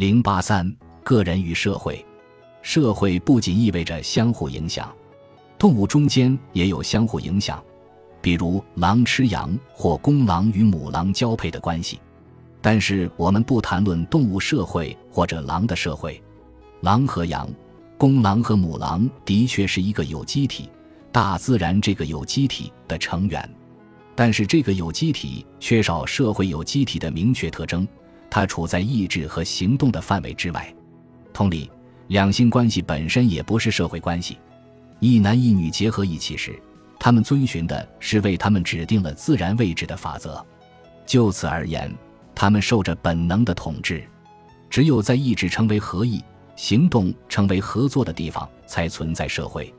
零八三，个人与社会。社会不仅意味着相互影响，动物中间也有相互影响，比如狼吃羊或公狼与母狼交配的关系。但是我们不谈论动物社会或者狼的社会。狼和羊、公狼和母狼的确是一个有机体，大自然这个有机体的成员。但是这个有机体缺少社会有机体的明确特征，它处在意志和行动的范围之外。同理。两性关系本身也不是社会关系，一男一女结合一起时，他们遵循的是为他们指定了自然位置的法则。就此而言，他们受着本能的统治。只有在意志成为合意、行动成为合作的地方，才存在社会。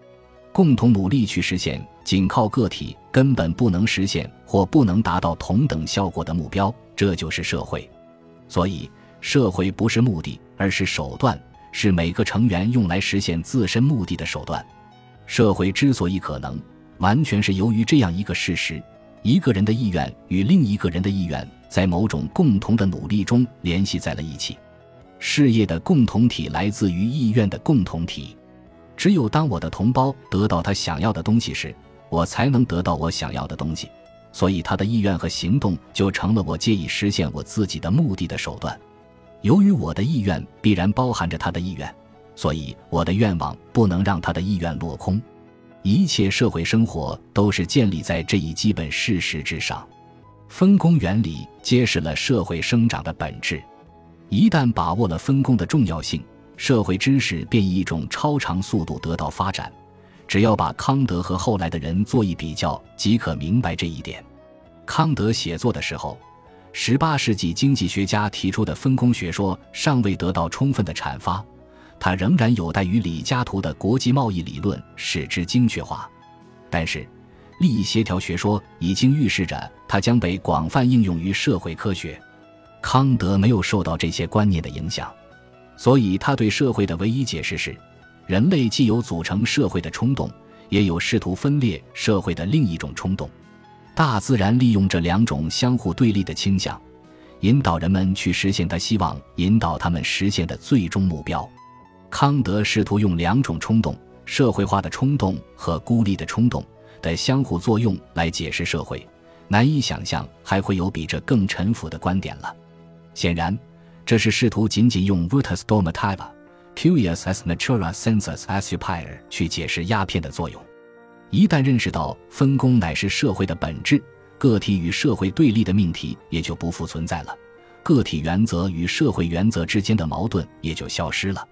共同努力去实现仅靠个体根本不能实现或不能达到同等效果的目标，这就是社会。所以，社会不是目的，而是手段。是每个成员用来实现自身目的的手段。社会之所以可能，完全是由于这样一个事实：一个人的意愿与另一个人的意愿在某种共同的努力中联系在了一起。事业的共同体来自于意愿的共同体。只有当我的同胞得到他想要的东西时，我才能得到我想要的东西。所以，他的意愿和行动就成了我借以实现我自己的目的的手段。由于我的意愿必然包含着他的意愿，所以我的愿望不能让他的意愿落空。一切社会生活都是建立在这一基本事实之上。分工原理揭示了社会生长的本质。一旦把握了分工的重要性，社会知识便以一种超常速度得到发展。只要把康德和后来的人做一比较，即可明白这一点。康德写作的时候。十八世纪经济学家提出的分工学说尚未得到充分的阐发，它仍然有待于李嘉图的国际贸易理论使之精确化。但是，利益协调学说已经预示着它将被广泛应用于社会科学。康德没有受到这些观念的影响，所以他对社会的唯一解释是：人类既有组成社会的冲动，也有试图分裂社会的另一种冲动。大自然利用这两种相互对立的倾向，引导人们去实现他希望引导他们实现的最终目标。康德试图用两种冲动——社会化的冲动和孤立的冲动的相互作用来解释社会。难以想象还会有比这更陈腐的观点了。显然，这是试图仅仅用 virtus domativa, curious as natura sensus assupier 去解释鸦片的作用。一旦认识到分工乃是社会的本质，个体与社会对立的命题也就不复存在了，个体原则与社会原则之间的矛盾也就消失了。